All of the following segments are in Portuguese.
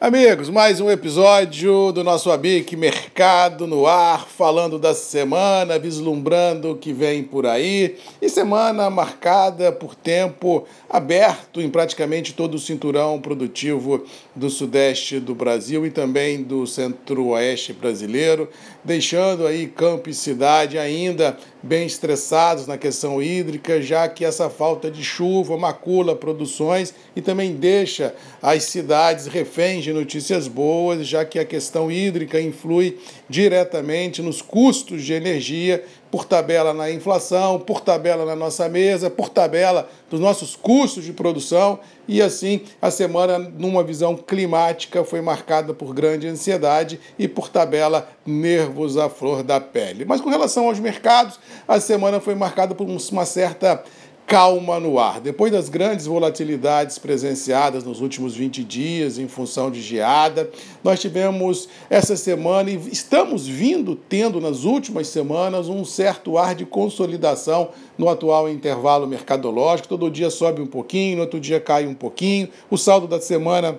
Amigos, mais um episódio do nosso Abic Mercado no Ar, falando da semana, vislumbrando o que vem por aí. E semana marcada por tempo aberto em praticamente todo o cinturão produtivo do sudeste do Brasil e também do centro-oeste brasileiro, deixando aí campo e cidade ainda bem estressados na questão hídrica, já que essa falta de chuva macula produções e também deixa as cidades reféns de notícias boas, já que a questão hídrica influi diretamente nos custos de energia, por tabela na inflação, por tabela na nossa mesa, por tabela dos nossos custos de produção. E assim, a semana, numa visão climática, foi marcada por grande ansiedade e, por tabela, nervos à flor da pele. Mas com relação aos mercados, a semana foi marcada por uma certa calma no ar. Depois das grandes volatilidades presenciadas nos últimos 20 dias em função de geada, nós tivemos essa semana e estamos vindo tendo nas últimas semanas um certo ar de consolidação no atual intervalo mercadológico. Todo dia sobe um pouquinho, no outro dia cai um pouquinho. O saldo da semana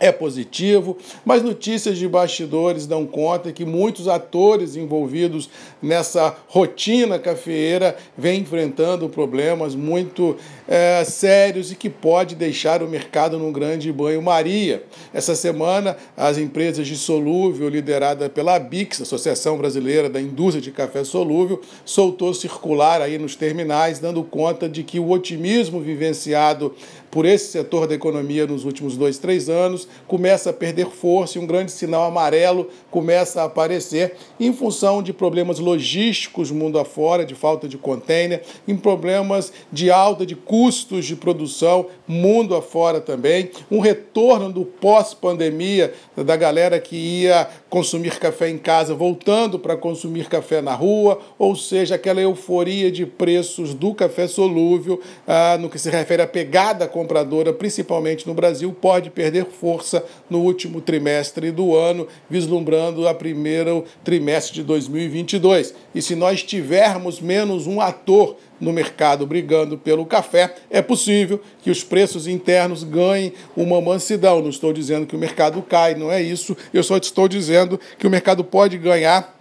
é positivo, mas notícias de bastidores dão conta que muitos atores envolvidos nessa rotina cafeeira vêm enfrentando problemas muito é, sérios e que pode deixar o mercado num grande banho-maria. Essa semana, as empresas de solúvel, liderada pela BIX, Associação Brasileira da Indústria de Café Solúvel, soltou circular aí nos terminais, dando conta de que o otimismo vivenciado por esse setor da economia nos últimos dois, três anos, começa a perder força e um grande sinal amarelo começa a aparecer em função de problemas logísticos mundo afora, de falta de container, em problemas de alta de custos de produção mundo afora também, um retorno do pós-pandemia da galera que ia consumir café em casa voltando para consumir café na rua, ou seja, aquela euforia de preços do café solúvel, ah, no que se refere à pegada compradora, principalmente no Brasil, pode perder força no último trimestre do ano, vislumbrando a primeiro trimestre de 2022. E se nós tivermos menos um ator no mercado brigando pelo café, é possível que os preços internos ganhem uma mansidão. Não estou dizendo que o mercado cai, não é isso. Eu só estou dizendo que o mercado pode ganhar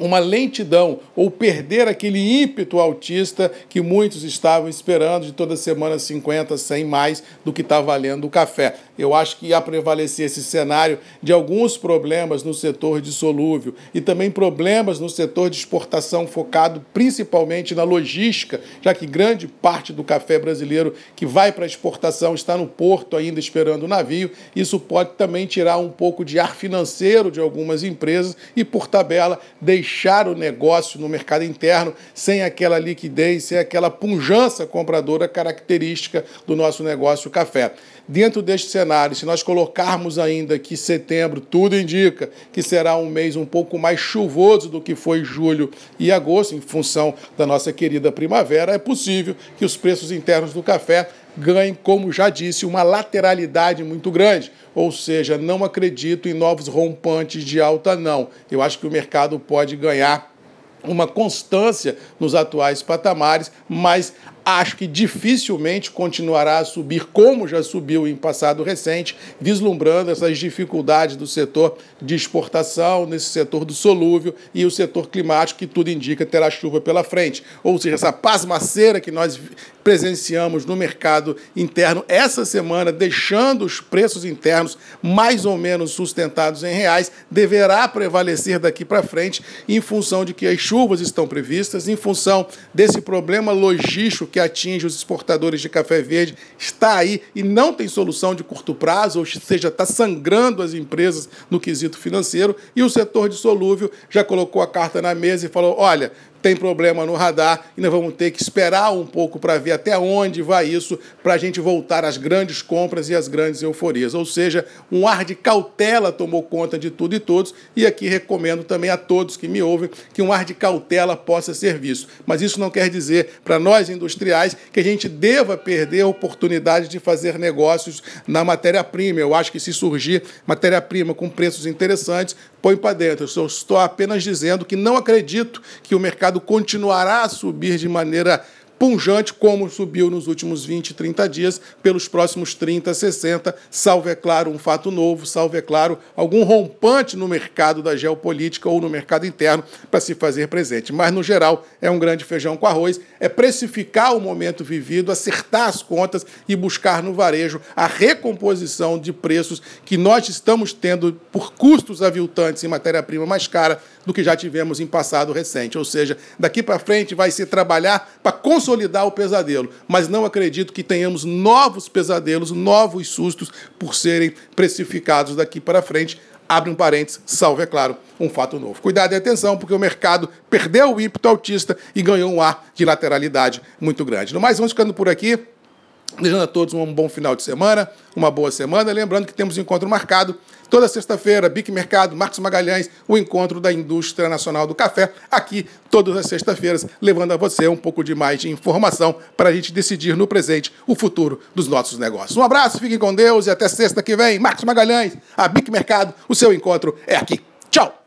uma lentidão ou perder aquele ímpeto autista que muitos estavam esperando de toda semana 50, 100 mais do que está valendo o café. Eu acho que ia prevalecer esse cenário de alguns problemas no setor de solúvel e também problemas no setor de exportação focado principalmente na logística, já que grande parte do café brasileiro que vai para exportação está no porto ainda esperando o navio. Isso pode também tirar um pouco de ar financeiro de algumas empresas e, por tabela, deixar fechar o negócio no mercado interno sem aquela liquidez, sem aquela punjança compradora característica do nosso negócio café. Dentro deste cenário, se nós colocarmos ainda que setembro, tudo indica que será um mês um pouco mais chuvoso do que foi julho e agosto, em função da nossa querida primavera, é possível que os preços internos do café ganhem, como já disse, uma lateralidade muito grande. Ou seja, não acredito em novos rompantes de alta, não. Eu acho que o mercado pode ganhar uma constância nos atuais patamares, mas acho que dificilmente continuará a subir como já subiu em passado recente, vislumbrando essas dificuldades do setor de exportação, nesse setor do solúvel e o setor climático, que tudo indica terá chuva pela frente. Ou seja, essa pasmaceira que nós presenciamos no mercado interno essa semana, deixando os preços internos mais ou menos sustentados em reais, deverá prevalecer daqui para frente em função de que as chuvas estão previstas, em função desse problema logístico que que atinge os exportadores de café verde está aí e não tem solução de curto prazo, ou seja, está sangrando as empresas no quesito financeiro, e o setor de solúvel já colocou a carta na mesa e falou: olha, tem problema no radar e nós vamos ter que esperar um pouco para ver até onde vai isso para a gente voltar às grandes compras e às grandes euforias. Ou seja, um ar de cautela tomou conta de tudo e todos, e aqui recomendo também a todos que me ouvem que um ar de cautela possa ser visto. Mas isso não quer dizer para nós industriais que a gente deva perder a oportunidade de fazer negócios na matéria-prima. Eu acho que se surgir matéria-prima com preços interessantes, põe para dentro. Eu estou apenas dizendo que não acredito que o mercado continuará a subir de maneira punjante como subiu nos últimos 20, 30 dias, pelos próximos 30, 60, salvo, é claro, um fato novo, salvo, é claro, algum rompante no mercado da geopolítica ou no mercado interno para se fazer presente. Mas, no geral, é um grande feijão com arroz, é precificar o momento vivido, acertar as contas e buscar no varejo a recomposição de preços que nós estamos tendo por custos aviltantes em matéria-prima mais cara do que já tivemos em passado recente. Ou seja, daqui para frente vai se trabalhar para consolidar o pesadelo, mas não acredito que tenhamos novos pesadelos, novos sustos por serem precificados daqui para frente. Abre um parênteses, salve, é claro, um fato novo. Cuidado e atenção, porque o mercado perdeu o ímpeto autista e ganhou um ar de lateralidade muito grande. No mais, vamos ficando por aqui. Desejando a todos um bom final de semana, uma boa semana. Lembrando que temos um encontro marcado toda sexta-feira, Bic Mercado, Marcos Magalhães, o encontro da indústria nacional do café, aqui todas as sextas-feiras, levando a você um pouco de mais de informação para a gente decidir no presente o futuro dos nossos negócios. Um abraço, fiquem com Deus e até sexta que vem. Marcos Magalhães, a Bic Mercado, o seu encontro é aqui. Tchau!